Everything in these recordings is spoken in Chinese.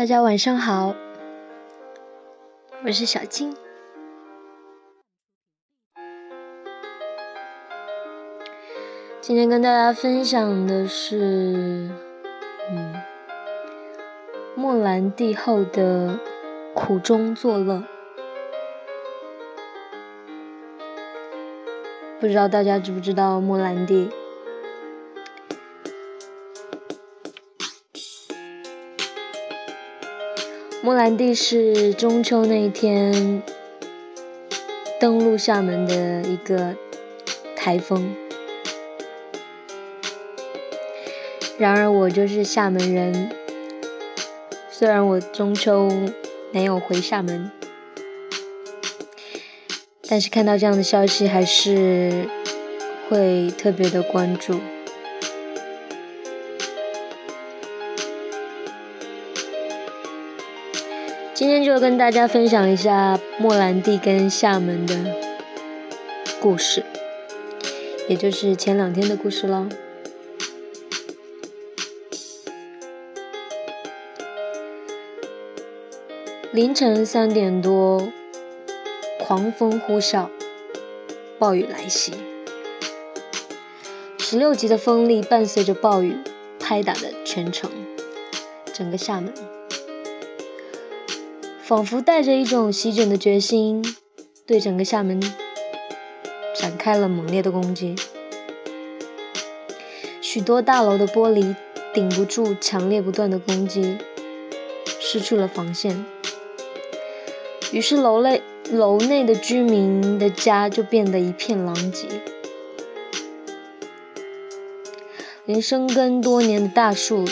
大家晚上好，我是小金。今天跟大家分享的是，嗯，莫兰蒂后的苦中作乐。不知道大家知不知道莫兰蒂？莫兰蒂是中秋那一天登陆厦门的一个台风。然而我就是厦门人，虽然我中秋没有回厦门，但是看到这样的消息还是会特别的关注。今天就跟大家分享一下莫兰蒂跟厦门的故事，也就是前两天的故事喽。凌晨三点多，狂风呼啸，暴雨来袭，十六级的风力伴随着暴雨拍打的全城，整个厦门。仿佛带着一种席卷的决心，对整个厦门展开了猛烈的攻击。许多大楼的玻璃顶不住强烈不断的攻击，失去了防线。于是楼内楼内的居民的家就变得一片狼藉，连生根多年的大树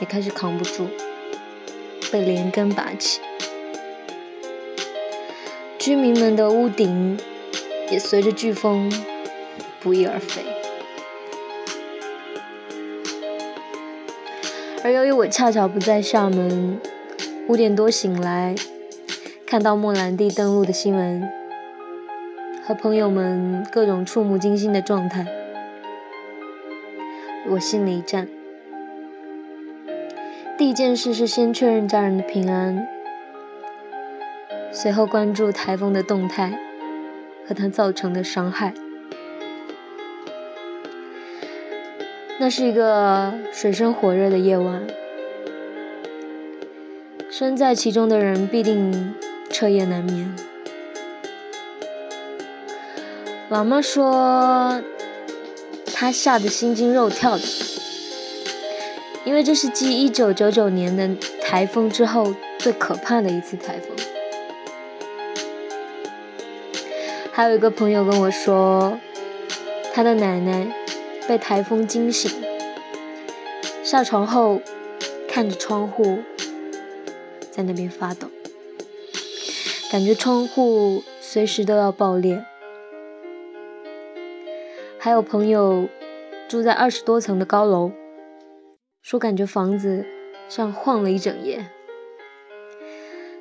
也开始扛不住，被连根拔起。居民们的屋顶也随着飓风不翼而飞，而由于我恰巧不在厦门，五点多醒来，看到莫兰蒂登陆的新闻，和朋友们各种触目惊心的状态，我心里一颤。第一件事是先确认家人的平安。随后关注台风的动态和它造成的伤害。那是一个水深火热的夜晚，身在其中的人必定彻夜难眠。老妈说，她吓得心惊肉跳的，因为这是继一九九九年的台风之后最可怕的一次台风。还有一个朋友跟我说，他的奶奶被台风惊醒，下床后看着窗户，在那边发抖，感觉窗户随时都要爆裂。还有朋友住在二十多层的高楼，说感觉房子像晃了一整夜，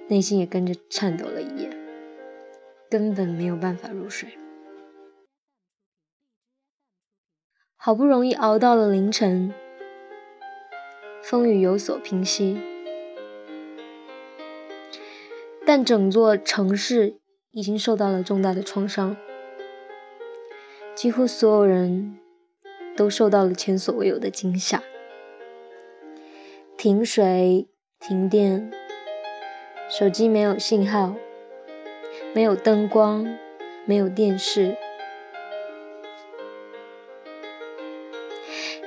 内心也跟着颤抖了一夜。根本没有办法入睡，好不容易熬到了凌晨，风雨有所平息，但整座城市已经受到了重大的创伤，几乎所有人都受到了前所未有的惊吓，停水、停电，手机没有信号。没有灯光，没有电视，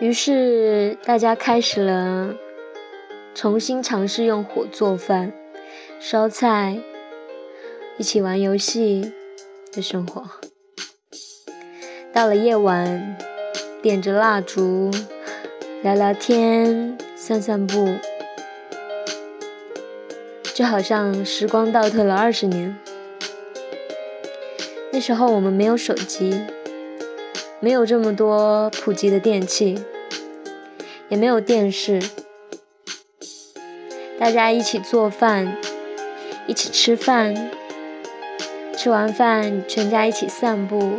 于是大家开始了重新尝试用火做饭、烧菜、一起玩游戏的生活。到了夜晚，点着蜡烛，聊聊天，散散步，就好像时光倒退了二十年。那时候我们没有手机，没有这么多普及的电器，也没有电视。大家一起做饭，一起吃饭，吃完饭全家一起散步，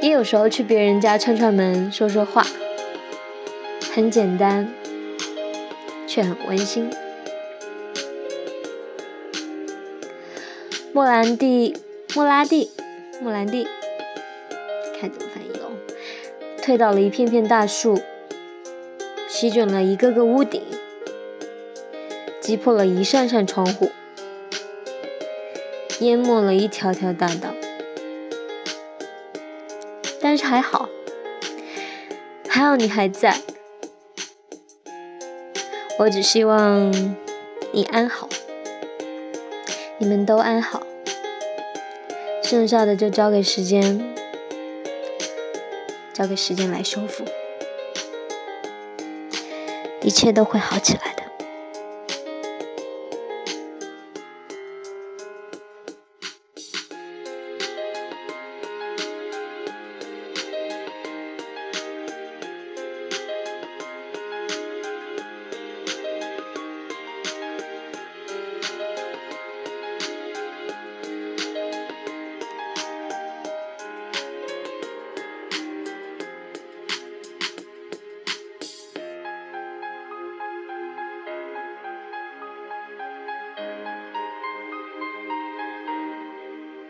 也有时候去别人家串串门、说说话，很简单，却很温馨。莫兰蒂，莫拉蒂，莫兰蒂，看怎么翻译喽。推倒了一片片大树，席卷了一个个屋顶，击破了一扇扇窗户，淹没了一条条大道。但是还好，还好你还在。我只希望你安好，你们都安好，剩下的就交给时间，交给时间来修复，一切都会好起来的。